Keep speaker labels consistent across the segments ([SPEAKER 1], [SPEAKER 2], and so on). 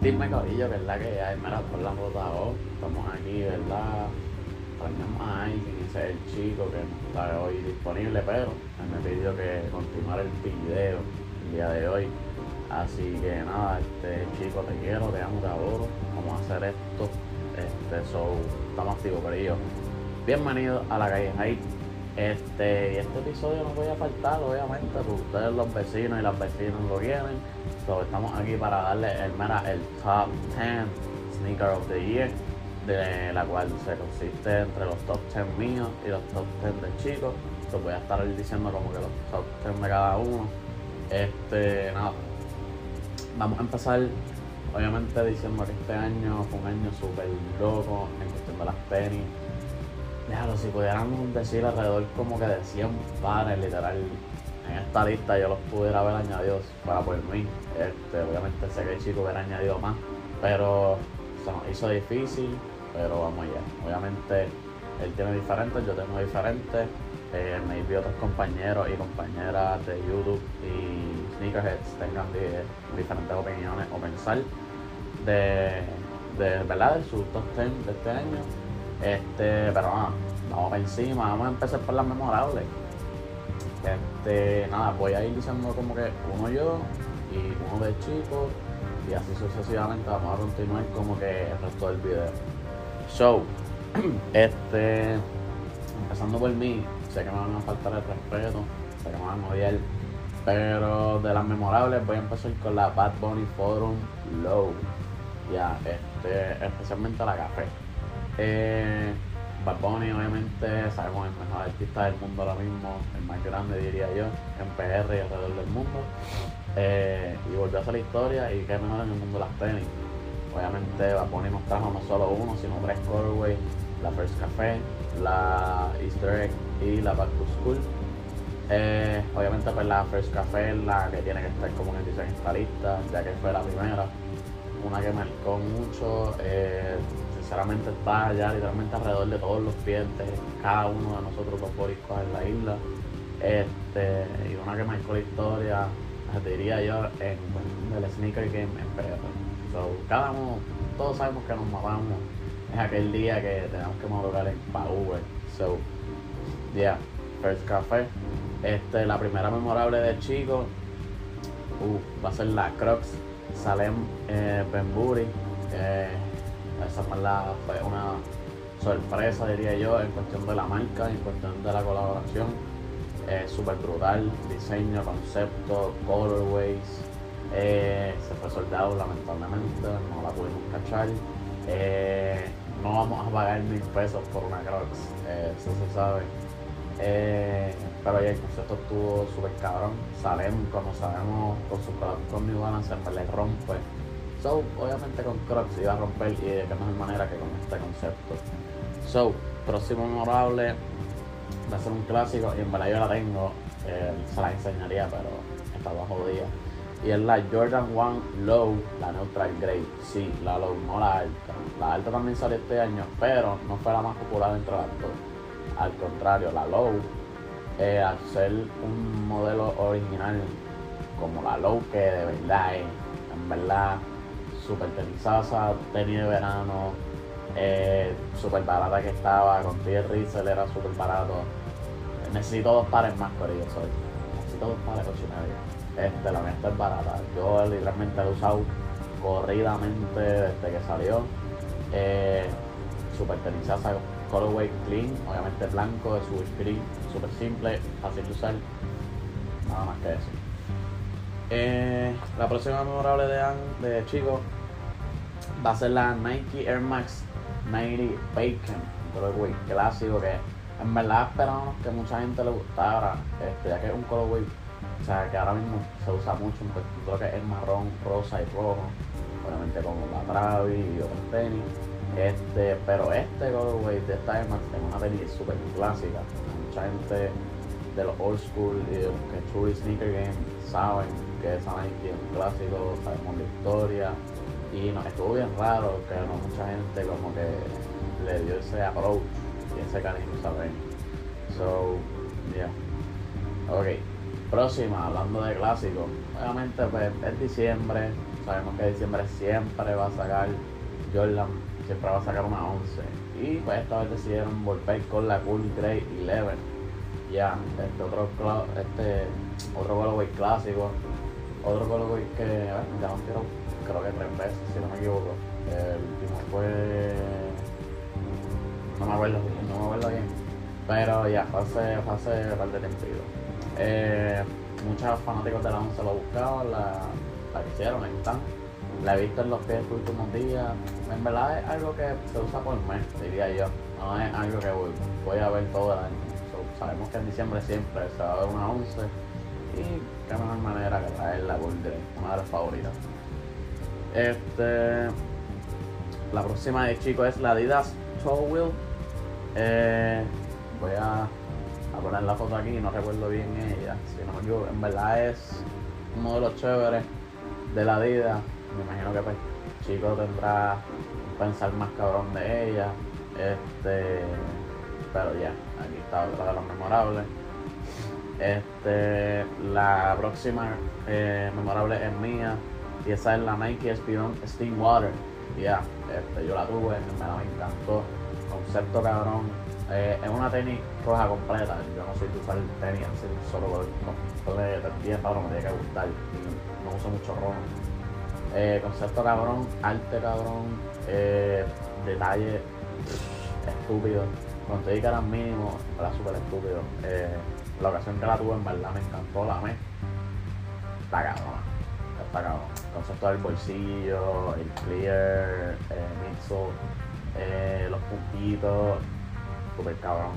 [SPEAKER 1] Dime Corillo, la que hay, mira, por la ruta O, estamos aquí, ¿verdad? Extrañamos a Aizen, ese es el chico que está hoy disponible, pero él me pidió que continuara el video el día de hoy. Así que nada, este chico te quiero, te amo, te adoro. Vamos a hacer esto. Este, so, estamos activos, Corillo. Bienvenidos a la calle Hype. Este, este episodio no voy a faltar, obviamente, porque ustedes los vecinos y las vecinas lo quieren. So, estamos aquí para darle el, el top 10 sneaker of the year, de la cual se consiste entre los top 10 míos y los top 10 de chicos. So, voy a estar diciendo como que los top 10 de cada uno. Este, nada. Vamos a empezar, obviamente, diciendo que este año fue un año súper loco en cuestión de las tenis. Déjalo, si pudiéramos decir alrededor como que de 100 pares, literal, en esta lista yo los pudiera haber añadido para por mí. Este, obviamente sé que hay chicos hubiera añadido más, pero se nos hizo difícil, pero vamos allá. Obviamente él tiene diferentes, yo tengo diferentes. Eh, maybe otros compañeros y compañeras de YouTube y Sneakerheads tengan di- diferentes opiniones o pensar de, de verdad de su top 10 de este año. Este, pero nada, vamos para encima, vamos a empezar por las memorables. Este, nada, voy a ir diciendo como que uno yo y uno de chicos y así sucesivamente vamos a continuar como que el resto del video. So, este, empezando por mí, sé que me van a faltar el respeto, sé que me van a odiar, pero de las memorables voy a empezar con la Bad Bunny Forum Low, ya, este, especialmente la café. Eh, Bad obviamente sabemos el mejor artista del mundo ahora mismo, el más grande diría yo, en PR y alrededor del mundo. Eh, y volvió a hacer la historia y qué mejor en el mundo de las tenis. Obviamente Bad nos trajo no solo uno, sino tres colorways, la First Café, la Easter Egg y la Back to School. Eh, obviamente pues la First Café es la que tiene que estar como en edición esta lista, ya que fue la primera. Una que marcó mucho, eh, sinceramente está ya literalmente alrededor de todos los clientes, cada uno de nosotros los boricuas en la isla. Este, y una que marcó la historia, te diría yo, en el sneaker game en PR. So, cada uno, todos sabemos que nos matamos. Es aquel día que tenemos que madrugar en Uber. So, yeah, First Café. Este, la primera memorable de chico uh, va a ser la Crocs Salem. Eh, esa en verdad fue una sorpresa, diría yo, en cuestión de la marca, en cuestión de la colaboración. Eh, Súper brutal, diseño, concepto, colorways. Eh, se fue soldado, lamentablemente, no la pudimos cachar. Eh, no vamos a pagar mil pesos por una Crocs, eh, eso se sabe. Pero ya el concepto estuvo súper cabrón. Salem, como sabemos, con su con New Balance siempre le rompe. So, obviamente con Crocs iba a romper y de qué mejor manera que con este concepto. So, próximo memorable va a ser un clásico y en verdad yo la tengo. eh, se la enseñaría, pero estaba jodida. Y es la Jordan 1 Low, la Neutral Grade. Sí, la Low, no la alta. La alta también salió este año, pero no fue la más popular entre las dos. Al contrario, la Low, eh, al ser un modelo original como la Low, que de verdad es, en verdad, súper tenisaza, tenis de verano, eh, súper barata que estaba, con T Riesel era súper barato. Necesito dos pares más, pero yo soy. Necesito dos pares y medio. Este, la mía está es barata. Yo literalmente la he usado corridamente desde que salió. Eh, tenisaza, colorway clean, obviamente blanco, de su screen, súper simple, fácil de usar. Nada más que eso. Eh, la próxima memorable de, de Chico va a ser la Nike Air Max 90 Bacon, colorway clásico que en verdad esperábamos que mucha gente le gustara, este, ya que es un colorway, o sea, que ahora mismo se usa mucho lo que es marrón, rosa y rojo, obviamente como la Travis y otros tenis, este, pero este colorway de esta Air Max es una tenis súper clásica, mucha gente de los old school y los que truly sneaker game saben que esa Nike es un clásico, sabemos la historia y nos estuvo bien raro que no mucha gente como que le dio ese approach y ese cariño, ¿saben? So, yeah. Ok. próxima, hablando de clásicos, obviamente pues es diciembre, sabemos que diciembre siempre va a sacar Jordan, siempre va a sacar una 11. Y pues esta vez decidieron volver con la Cool Grey 11. Ya, este otro este otro colorway clásico, otro colorway que ya lo creo que tres veces si no me equivoco. El último fue no me acuerdo, no me acuerdo bien. Pero ya, fue hace, fue hace par de tiempo. Eh, muchos fanáticos de la 11 lo buscaban, la, la hicieron, están. La he visto en los pies los últimos días. En verdad es algo que se usa por mes, diría yo. No es algo que voy, a ver todo el año. sabemos que en diciembre siempre se va a ver una 11 y qué mejor manera que traer la Golden, una de las favoritas. Este, la próxima de chico es la Adidas Tall Wheel. Eh, voy a, poner la foto aquí, no recuerdo bien ella. Si no me equivoco, en verdad es un modelo chévere de la Adidas me imagino que pues Chico tendrá un pensar más cabrón de ella. Este, pero ya, aquí está otra de los memorables. Este, la próxima eh, memorable es mía esa es la Nike Spion Steam Water. Ya, este, yo la tuve, me, la, encantó. Concepto cabrón. Eh, es una tenis roja completa. Yo no soy de usar tenis así solo completo. Bien, para me tiene que gustar. no uso mucho rojo eh, concepto cabrón, arte cabrón, eh, detalle estúpido. Cuando te digo mínimo, era súper estúpido. La ocasión que la tuve en verdad me encantó, la me. Está cabrón. Cabrón. concepto del bolsillo, el clear, el eh, los puntitos, súper cabrón.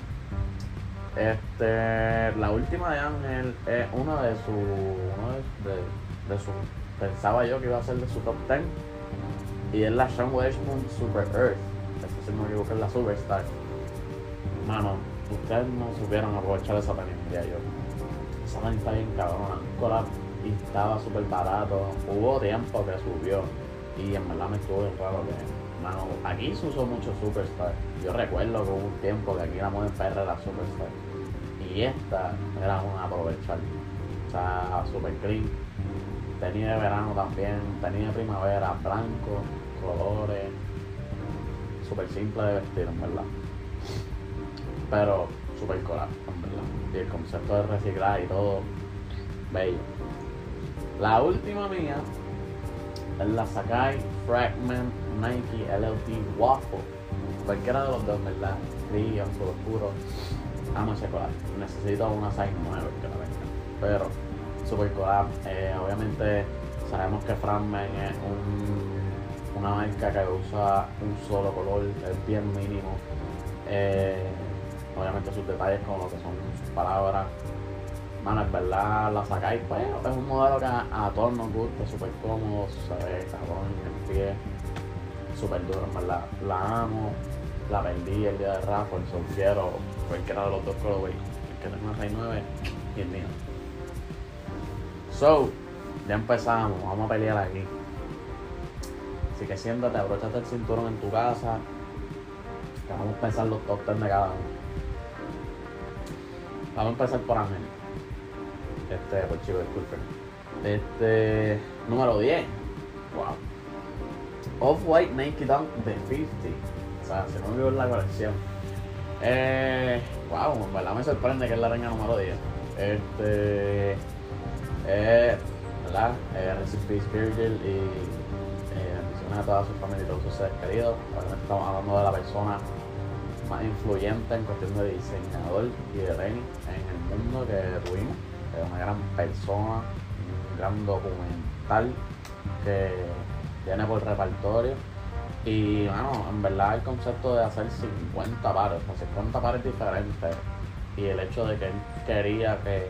[SPEAKER 1] Este, la última de Ángel es uno de sus, uno de, de, de sus pensaba yo que iba a ser de su top 10. Y es la Sean Weishman Super Earth. Esto si no me equivoco es la Superstar. Mano, ustedes no supieron aprovechar esa diría yo. Esa está bien cabrona. Y estaba súper barato. Hubo tiempo que subió. Y en verdad me estuvo bien raro que. Mano, aquí se usó mucho Superstar. Yo recuerdo que hubo un tiempo que aquí la moda en PR era Superstar. Y esta era una aprovechar. O sea, super clean Tenía de verano también, tenía primavera, blanco, colores, súper simple de vestir, en verdad. Pero súper coral, en verdad. Y el concepto de reciclar y todo, bello. La última mía es la Sakai Fragment Nike LLT Waffle. Cualquiera de los dos, ¿verdad? Gris, azul oscuro. Amo coral. Necesito una size 9 que la venga. Pero super collab. Eh, obviamente sabemos que Fragment es una marca que usa un solo color, es bien mínimo. Eh, obviamente sus detalles como lo que son sus palabras. Mano, es verdad, la sacáis, pues es un modelo que a, todos nos gusta, súper cómodo, se ve cabrón en el pie, súper duro, en verdad. La amo, la vendí el día de Raffle, so quiero cualquiera de los dos colorways, el que tenga 69 y el mío. So, ya empezamos, vamos a pelear aquí. Así que siéntate, abróchate el cinturón en tu casa. Vamos a empezar los top 10 de cada uno. Vamos a empezar por Ángel. Este, por chico, disculpen. Este, número 10. Wow. Off-White Nike Dunk de 50. O sea, no me la colección. Eh, wow, me sorprende que es la reina número 10. Este eh, ¿verdad? Eh, Peace Virgil y eh, a toda su familia y todos sus seres queridos. estamos hablando de la persona más influyente en cuestión de diseñador y de training en el mundo que tuvimos. Es una gran persona, un gran documental que tiene por repertorio. Y bueno, en verdad el concepto de hacer 50 pares, o 50 pares diferentes, y el hecho de que él quería que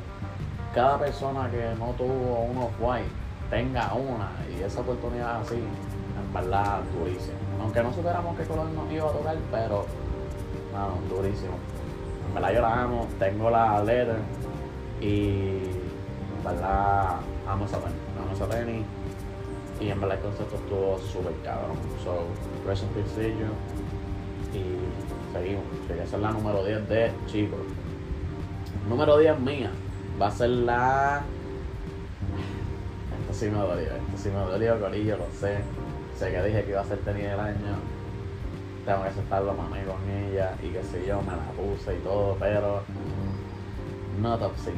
[SPEAKER 1] cada persona que no tuvo un off-white tenga una y esa oportunidad así, en verdad, durísimo. Aunque no supiéramos qué color nos iba a tocar, pero, no, durísimo. En verdad yo la amo, tengo la letter y en verdad amo esa tenis, tenis y en verdad el concepto estuvo súper cabrón. So, rest in y seguimos. Quería ser la número 10 de chicos. Número 10 mía va a ser la. Esto sí me dolió, esto sí me dolió, Corillo, lo sé. Sé que dije que iba a ser tenida el año. Tengo que aceptarlo, mamé con ella y qué sé yo, me la puse y todo, pero. No top 5.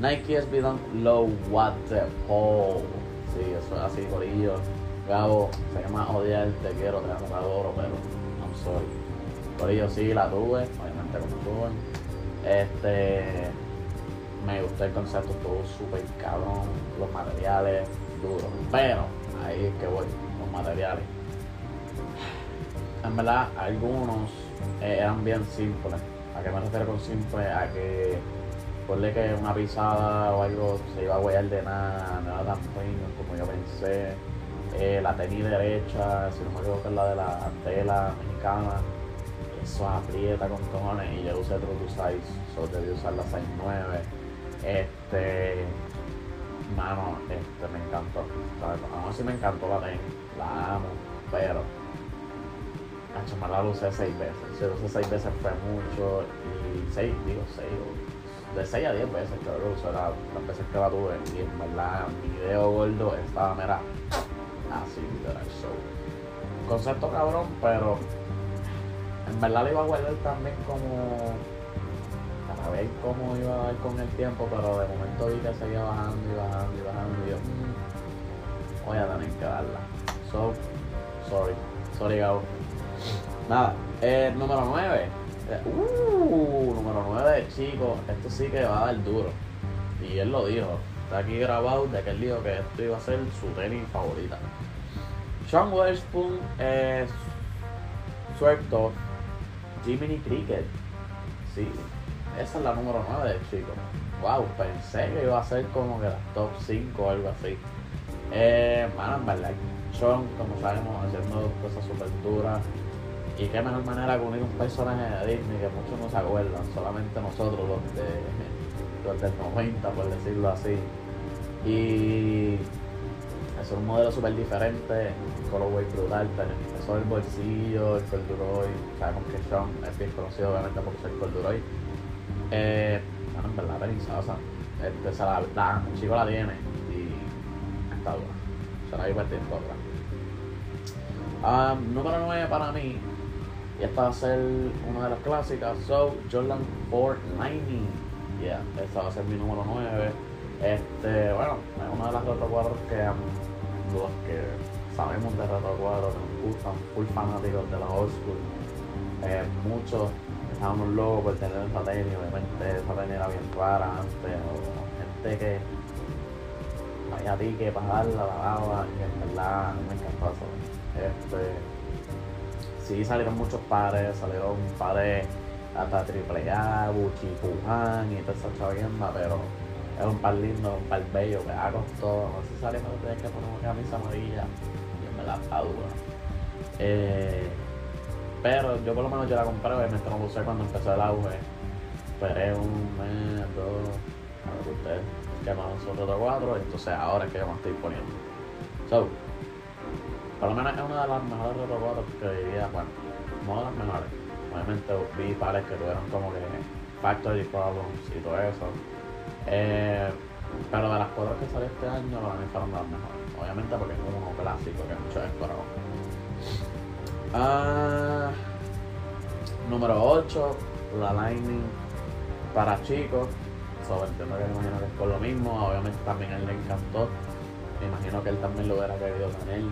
[SPEAKER 1] Nike SB Dunk Low What the Hole. Sí, eso es así, Corillo. Gabo, se llama odiar, te quiero, te amo, te adoro, pero I'm sorry. Corillo sí la tuve, obviamente como tuve. Este me gustó el concepto, estuvo súper cabrón, los materiales duros. Pero ahí es que voy, los materiales. En verdad, algunos eh, eran bien simples. ¿A qué me refiero con simple? A que ponle que una pisada o algo se iba a huellar de nada, no era tan fino como yo pensé. Eh, la tenis derecha, si no me equivoco es la de la tela mexicana, eso aprieta con cojones y yo usé True to Size, solo debí usar la 6.9 este. Mano, este me encantó. Aún así me encantó la tenis. La amo. Pero. Me la usé seis veces. Si lo seis veces fue mucho. Y seis, digo seis. De seis a diez veces creo que lo usé las veces que la tuve. Y en verdad, mi video gordo estaba, mira. Así, literal. So. Concepto cabrón, pero. En verdad le iba a guardar también como a ver cómo iba a ir con el tiempo, pero de momento vi que seguía bajando y bajando y bajando y yo, mm, voy a tener que darla. So, sorry, sorry Gabo. Nada, eh, número 9. Uh, número 9, chicos, esto sí que va a dar duro. Y él lo dijo, está aquí grabado de que él dijo que esto iba a ser su tenis favorita. Sean Weatherspoon es suelto Jiminy Cricket. Sí, esa es la número 9, chicos. Wow, pensé que iba a ser como que la top 5 o algo así. Eh, bueno, en verdad, Sean, como sabemos, haciendo cosas súper duras. Y qué mejor manera que unir un personaje de Disney que muchos no se acuerdan, solamente nosotros los de los del 90, por decirlo así. Y es un modelo súper diferente, colorway brutal, eso el bolsillo, el corduroy, sabemos que Sean es bien conocido obviamente por ser corduroy eh, bueno, en verdad, peligrosa. Este, se la, la, el chico la tiene y está dura. Se la divertir otra. Um, número 9 para mí, y esta va a ser una de las clásicas, So Jordan 490. Yeah, esta va a ser mi número 9. Este, bueno, es una de las retro cuadros que los que sabemos de retro cuadros, nos gustan, full fanáticos de la old school. Eh, muchos estábamos locos por tener esa tenis, obviamente esa tenis era bien rara antes, o gente que vaya a ti que pagarla, la daba, y en verdad me encantó eso. Este, sí salieron muchos pares, salieron pares hasta triple A, Buchi, Pujan y toda esa chavienda, pero era un par lindo, un par bello, que costado, no sé si salieron ustedes que poner una camisa amarilla, y en verdad está. Eh, pero yo por lo menos yo la compré, obviamente no usé cuando empezó el auge. Esperé un mes, dos, a ver que ustedes quemaron su otro 4, entonces ahora es que yo me estoy poniendo. So, por lo menos es una de las mejores Roto 4 que diría, bueno, no de las mejores. Obviamente vi pares que tuvieron como que factory problems y todo eso. Eh, pero de las cuatro que salió este año, para mí fueron las mejores. Obviamente porque es uno clásico que muchos esperaban. Ah, número 8, la Lightning para chicos. So, entiendo que me imagino que es por lo mismo. Obviamente también a él le encantó. Me imagino que él también lo hubiera querido tener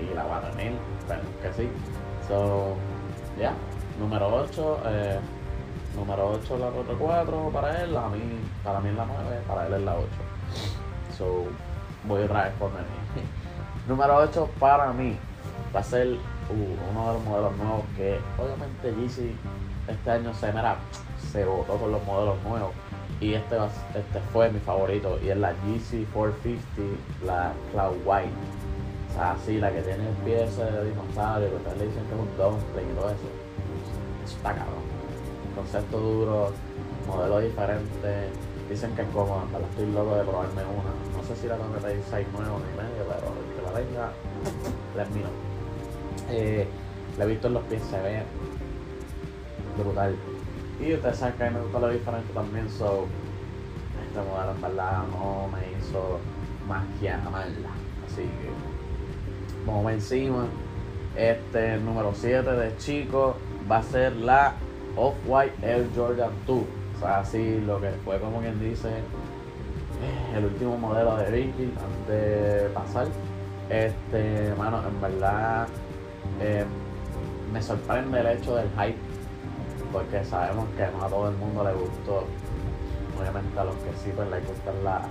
[SPEAKER 1] y la a tener. Pero que sí. So, ya. Número 8. Eh, número 8 la Roto 4 para él. A mí, para mí es la 9. Para él es la 8. So, voy otra vez por mí. número 8 para mí va a ser uh, uno de los modelos nuevos que obviamente GC este año se, mira, se votó con los modelos nuevos y este, este fue mi favorito y es la GC 450, la Cloud White. O sea, así la que tiene el pie ese de dinosaurio, que ustedes le dicen que es un dumpling y todo eso. Eso está cabrón. Concepto duro, modelo diferente. Dicen que es cómodo, pero estoy loco de probarme una. No sé si la pedir 6 nuevos ni medio, pero el que la tenga, les miro. Eh, la he visto en los pies, se ve brutal. Y ustedes saben que a mí me gusta lo diferente también, so este modelo en verdad no me hizo más que amarla. Así que vamos encima. Este número 7 de chico va a ser la Off-White Air Jordan 2. O sea, así lo que fue como quien dice eh, el último modelo de Ricky antes de pasar. Este, mano, en verdad eh, me sorprende el hecho del hype, porque sabemos que no a todo el mundo le gustó. Obviamente a los que sí pues les gustan las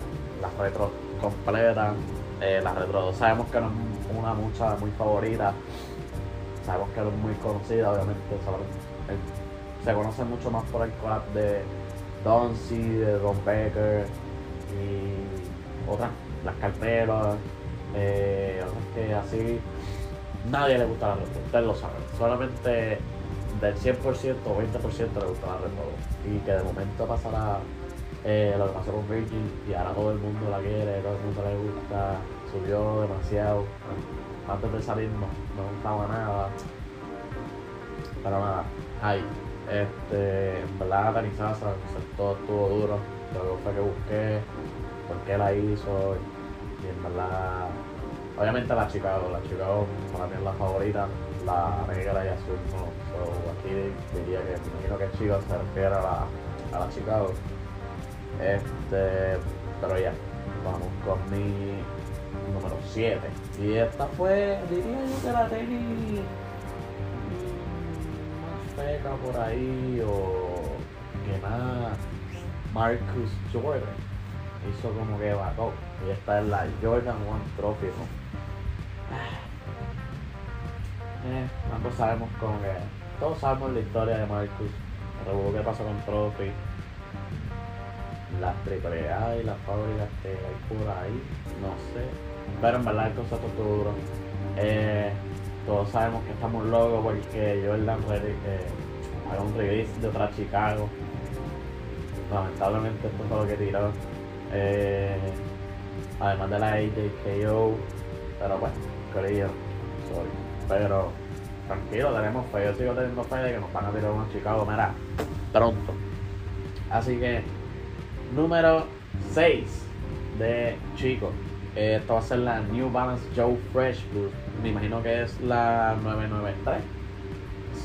[SPEAKER 1] la retro completas. Eh, la retro 2 sabemos que no es una mucha muy favorita. Sabemos que es muy conocida, obviamente. se conoce mucho más por el collab de Doncy, de Don Baker y otras, las carteras, eh, otras que así nadie le gusta la retro, ustedes lo saben. Solamente del 100% o 20% le gusta la retro. Y que de momento pasará eh, lo que pasó con Virgin y ahora todo el mundo la quiere, todo el mundo le gusta, subió demasiado. Antes de salir no, no nada. Pero nada, ahí. Este, en verdad, Dani todo estuvo duro. Luego fue que busqué por qué la hizo. Y en verdad Obviamente la Chicago, la Chicago para mí es la favorita, la negra y azul. So, aquí diría que me imagino que Chico se refiere a la, a la Chicago. Este, pero ya, vamos con mi número 7. Y esta fue, diría yo que la tenis más por ahí o que más Marcus Jordan hizo como que bacó. Y esta es la Jordan One Trophy. Eh, sabemos como que. Todos sabemos la historia de Marcus. El que pasó con Trophy. Las triple y las fábricas que hay por ahí. No sé. Pero en verdad el concepto es duro. Eh, todos sabemos que estamos locos porque Jordan eh, haga un release de otra Chicago. Lamentablemente esto fue lo que tiró. Eh, además de la AJKO. Pero bueno, querido. Sorry. Pero tranquilo, tenemos fe. Yo sigo teniendo fe de que nos van a tirar unos Chicago, mira, pronto. Así que, número 6 de Chico. Esto va a ser la New Balance Joe Fresh Blue. Me imagino que es la 993.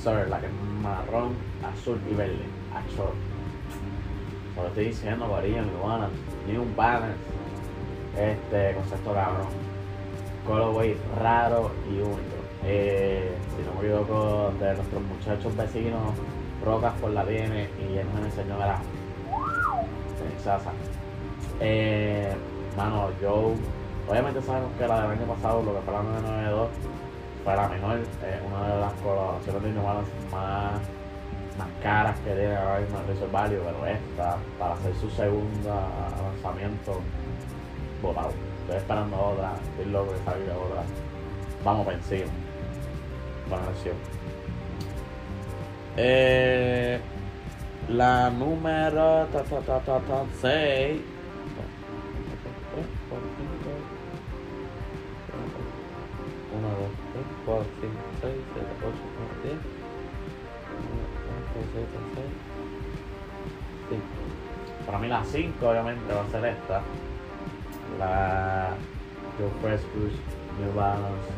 [SPEAKER 1] Sir, la que es marrón, azul y verde. Achor. Lo estoy diciendo, varía New Balance. New Balance. Este concepto cabrón. Colorway raro y único eh, si no me equivoco, de nuestros muchachos vecinos, Rocas por la tiene y él me enseñó la. Eh, mano, yo obviamente sabemos que la del año pasado, lo que fue la 992, fue la mejor, eh, una de las colaboraciones de Innovadas más, más caras que tiene ahora mismo el Value, pero esta, para hacer su segunda lanzamiento, votado. Estoy esperando otra, estoy loco de salir otra. Vamos para encima. Eh, la número 6. 1, 2, 3, 4, 5, 6, 7, 8, 9, 10. 1, 2, 3, 4, 5. Para mí la 5 obviamente va a ser esta. La Joe Fresh Push New Balance.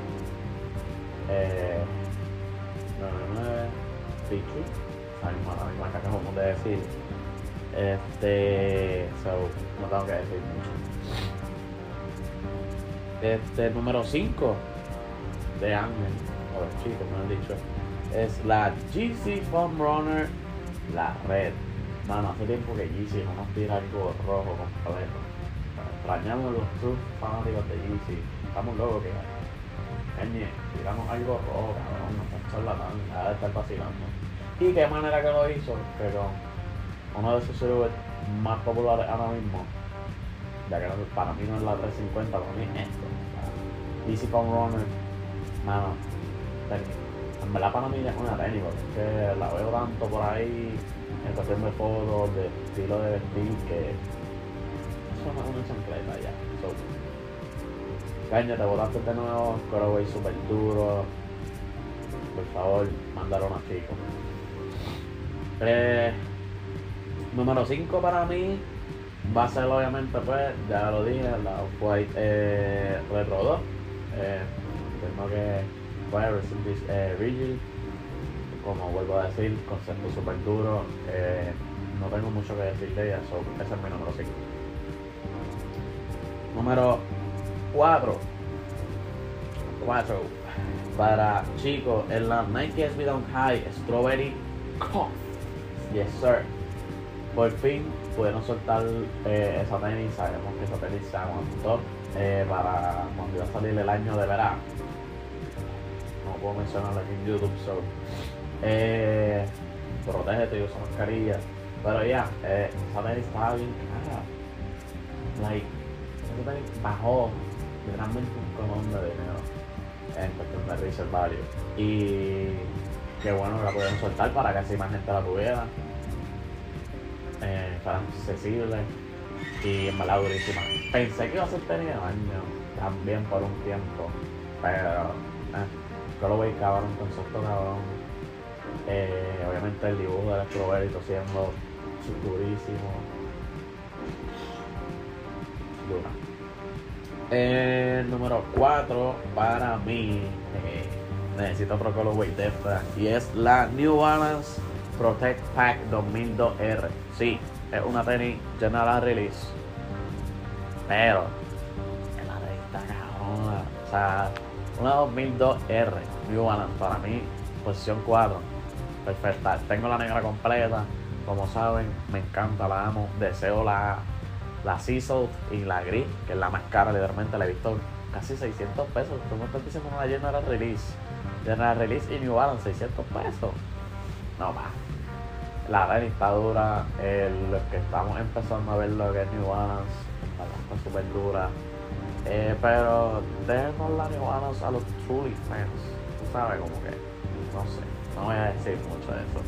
[SPEAKER 1] Eh, 99 Pichu. la misma que acabamos de decir. Este. So, no tengo que decir mucho. Este número 5 de Ángel, o de chico, me han dicho, es la GC Foam Runner, la red. Mano, hace tiempo que GC no nos tira algo rojo completo. Extrañamos los true fanáticos de GC. Estamos locos que Eñe, tiramos algo rojo, cabrón, no están charlatán, nada de estar vacilando. Y qué manera que lo hizo, pero uno de sus servidores más populares ahora mismo, ya que para mí no es la 350, para mí es esto. Easy Pump Runner, mano, en verdad para mí es una tenis, porque la veo tanto por ahí en cuestión de fotos, de estilo de vestir, que eso no es una chancleta ya. Caña, te botaste de nuevo, Coraway super duro. Por favor, mándalo a chico. Eh, número 5 para mí, va a ser obviamente, pues, ya lo dije, la Off-White eh, Retro 2. Eh, que, pues, eh, Rigid. Como vuelvo a decir, concepto súper duro. Eh, no tengo mucho que decir de ella, so, ese es mi número 5. Número 4. 4. Para chicos, en la Nike SB Down High Strawberry Cough. Yes, sir. Por fin pudieron soltar eh, esa tenis. Sabemos que esa tenis se aguantó eh, para cuando iba a salir el año de verano. No puedo mencionarlo aquí en YouTube, so. Eh, protégete usa mascarilla. Pero ya, eh, esa tenis estaba bien cara. Like, esa tenis bajó literalmente un cojón de dinero en cuestión de value. Y qué bueno la pudieron soltar para que así más gente la tuviera. Eh, para accesible y en verdad durísima. Pensé que iba a ser tenis año también por un tiempo, pero eh, Colorway cabrón, concepto cabrón. Eh, obviamente el dibujo del Strawberry siendo durísimo. Dura. El número 4 para mí. Eh, necesito otro colorway de esta. Y es la New Balance Protect Pack 2002R. Sí, es una tenis general release. Pero, la tenis está cabrona. O sea, una 2002R New Balance para mí, posición 4. Perfecta. Tengo la negra completa. Como saben, me encanta, la amo. Deseo la la y la Gris, que es la más cara, literalmente la he visto casi 600 pesos. Tú me estás diciendo una General Release. General Release y New Balance, 600 pesos. No más. La red está dura. los que estamos empezando a ver lo que es New Balance, está súper dura. Eh, pero déjenos la Balance a los truly fans. Tú sabes, como que, no sé, no voy a decir mucho de eso.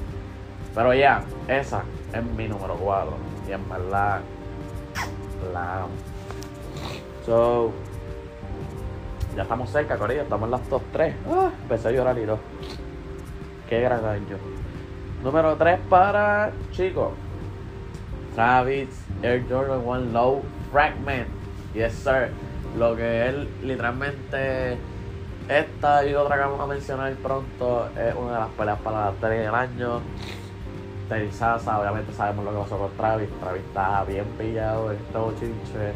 [SPEAKER 1] Pero ya, esa es mi número 4. Y en verdad, la So, ya estamos cerca, Corillo. Estamos en las top 3. Ah, empecé a llorar y no. Qué gran año. Número 3 para chicos. Travis Air Jordan 1 Low Fragment. Yes, sir. Lo que él literalmente. Esta y otra que vamos a mencionar pronto es una de las peleas para la serie del año. Sasa, obviamente sabemos lo que pasó con Travis. Travis está bien pillado en este bochinche.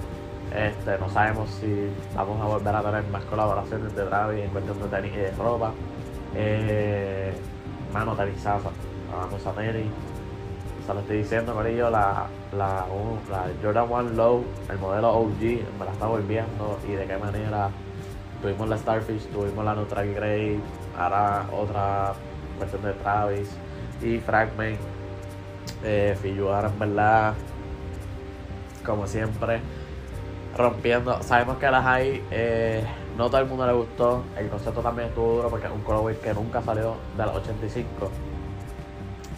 [SPEAKER 1] Este, no sabemos si vamos a volver a tener más colaboraciones de Travis en cuestión de tenis y de ropa. Eh, mano, tenis Sasa, vamos a tenis. Se lo estoy diciendo, Corillo, la, la, la Jordan One Low, el modelo OG, me la está volviendo y de qué manera. Tuvimos la Starfish, tuvimos la Nutra Grey, ahora otra cuestión de Travis y Fragment eh, en verdad, como siempre, rompiendo. Sabemos que las hay, eh, no todo el mundo le gustó. El concepto también estuvo duro porque es un colorway que nunca salió de los 85.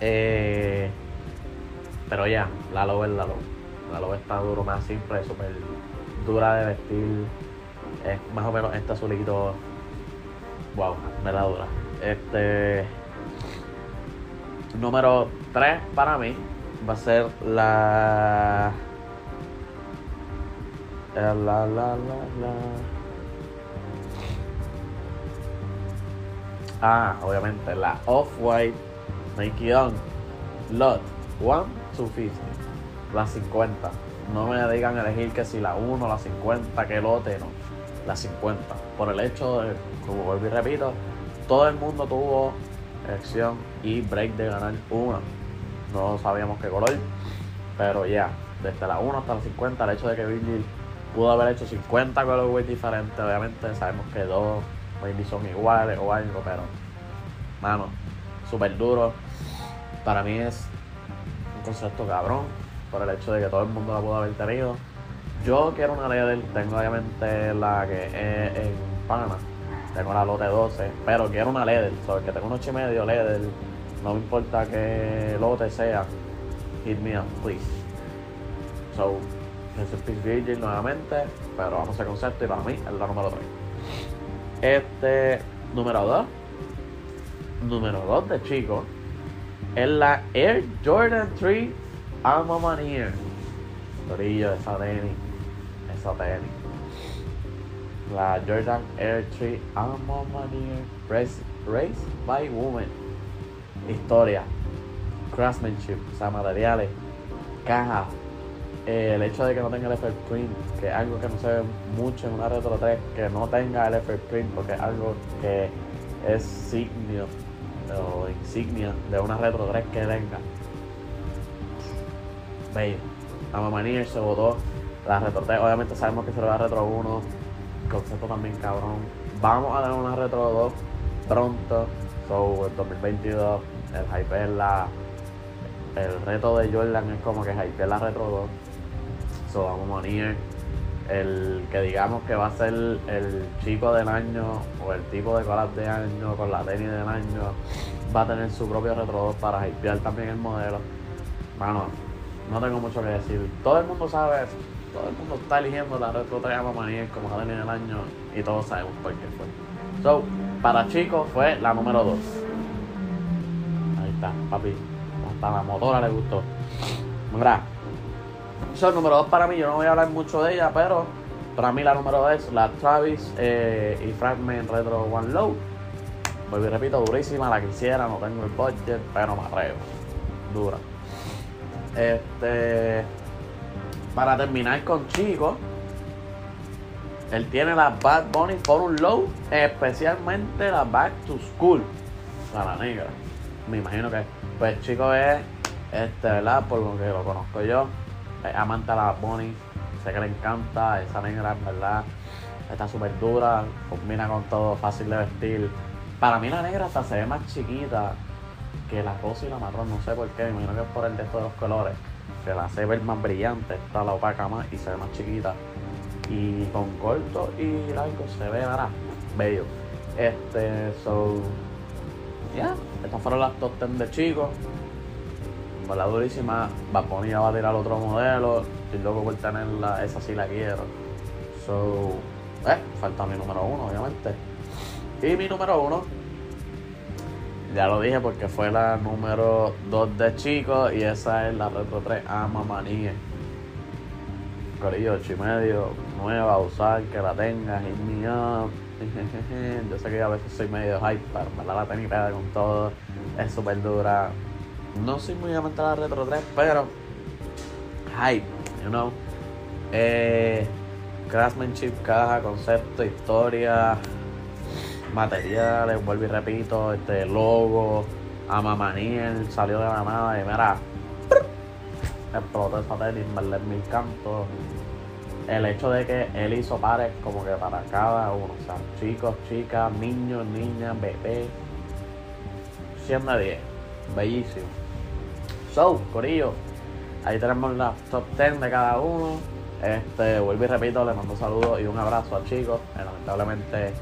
[SPEAKER 1] Eh, pero ya, la Low es la Low. La Low está duro, más simple, súper dura de vestir. Es más o menos este azulito. Wow, me da dura. Este. Número 3 para mí va a ser la. La, la, la, la. Ah, obviamente, la Off-White Nike Young Lot 1 250. La 50. No me digan elegir que si la 1, la 50, que lote, no. La 50. Por el hecho de, como vuelvo y repito, todo el mundo tuvo elección y break de ganar una. No sabíamos qué color, pero ya, desde la 1 hasta la 50, el hecho de que Virgil pudo haber hecho 50 colorways diferentes, obviamente sabemos que dos son iguales o algo, pero, mano, súper duro. Para mí es concepto cabrón, por el hecho de que todo el mundo la pudo haber tenido. Yo quiero una Leather, tengo obviamente la que es en Panamá tengo la lote 12, pero quiero una Leder, sobre que tengo un 8 y medio Leder, no me importa qué lote sea, hit me up, please. So, Peace Virgin nuevamente, pero vamos a concepto y para mí es la número 3. Este, número 2, número 2 de chico, es la Air Jordan 3 Alma Manier. Corillo, esa tenis. Esa tenis. La Jordan Air 3 Armor Race, Race by Women. Historia. Craftsmanship, o sea, materiales. Caja. Eh, el hecho de que no tenga el FR print, que es algo que no se ve mucho en una Retro 3, que no tenga el FR print, porque es algo que es signio o insignia de una Retro 3 que tenga. Bello. La Mamanier se votó. La Retro 3, obviamente sabemos que se va a Retro 1. Concepto también cabrón. Vamos a tener una Retro 2 pronto. So, en 2022, el hype es la. El reto de Jordan es como que hype es la Retro 2. So, vamos a venir. El que digamos que va a ser el chico del año o el tipo de colas de año con la tenis del año va a tener su propio Retro 2 para hypear también el modelo. Bueno, no tengo mucho que decir. Todo el mundo sabe, todo el mundo está eligiendo la Retro 3 Manier como la tenis del año y todos sabemos por qué fue. So, para chicos fue la número 2. Ahí está, papi. Hasta la motora le gustó. Mira, So, número 2 para mí, yo no voy a hablar mucho de ella, pero para mí la número 2 es la Travis eh, y Fragment Retro One Low. Vuelvo y repito, durísima, la quisiera, no tengo el budget, pero me atrevo. Dura. Este. Para terminar con Chico, él tiene la Bad Bunny for un low, especialmente la Back to School. Para la negra. Me imagino que, pues Chico es, este, ¿verdad? Por lo que lo conozco yo, amante de la Bunny. Sé que le encanta esa negra, en verdad. Está súper dura, combina con todo, fácil de vestir. Para mí la negra hasta se ve más chiquita que la rosa y la marrón, no sé por qué, me imagino que es por el de estos de los colores, que la hace ver más brillante, está la opaca más y se ve más chiquita. Y con corto y largo se ve, ahora bello. Este, so, ya, estas fueron las top 10 de chicos. La durísima, va a tirar otro modelo, estoy loco por tenerla, esa sí la quiero. So, eh, falta mi número uno, obviamente. Y mi número uno ya lo dije porque fue la número 2 de chicos y esa es la Retro 3 Ama Manía. Corillo 8 y medio, nueva usar, que la tengas, hit me up. Yo sé que a veces soy medio hype, pero me la tenis con todo, es súper dura. No soy muy amante de la Retro 3, pero hype, you know. Eh, craftsmanship, caja, concepto, historia, materiales, vuelvo y repito, este logo, Amamaniel salió de la nada y mira, explotó esa tenis, me mil cantos. El hecho de que él hizo pares como que para cada uno, o sea, chicos, chicas, niños, niñas, bebés, 100 de 10, bellísimo. So, Corillo, ahí tenemos las top 10 de cada uno. Este, vuelvo y repito, les mando saludos y un abrazo a chicos. Eh, lamentablemente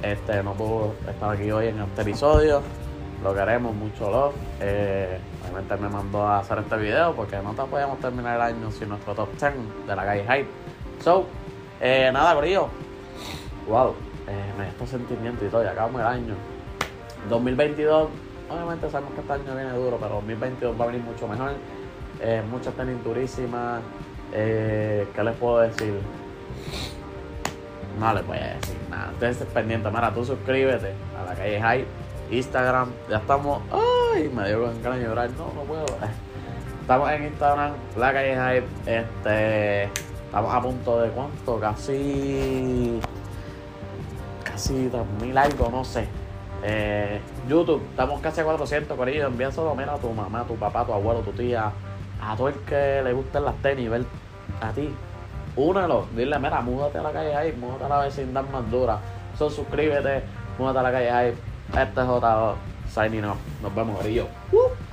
[SPEAKER 1] este, no pudo estar aquí hoy en este episodio. Lo queremos, mucho love. Eh, obviamente me mandó a hacer este video porque no te podíamos terminar el año sin nuestro top 10 de la calle Hype. So, eh, nada, Corillo. Wow, eh, me estos sentimientos y todo, ya acabamos el año. 2022, obviamente sabemos que este año viene duro, pero 2022 va a venir mucho mejor. Eh, muchas tenis durísimas. Eh, ¿Qué les puedo decir? No les voy a decir nada. Ustedes pendientes. Mira, tú suscríbete a la calle Hype, Instagram. Ya estamos. Ay, me dio con ganas de llorar. No, no puedo. Estamos en Instagram, la calle Hype. Este. Estamos a punto de cuánto? Casi. Casi 3000 algo, no sé. Eh, YouTube, estamos casi a 400 Corillo. Envíaselo mira, a tu mamá, a tu papá, a tu abuelo, a tu tía, a todo el que le gusten las tenis, a ti únelo, dile, mira, múdate a la calle ahí, múdate a la vecindad más dura. So, suscríbete, múdate a la calle ahí. Este es J2, signing off. Nos vemos, Grillo. Uh.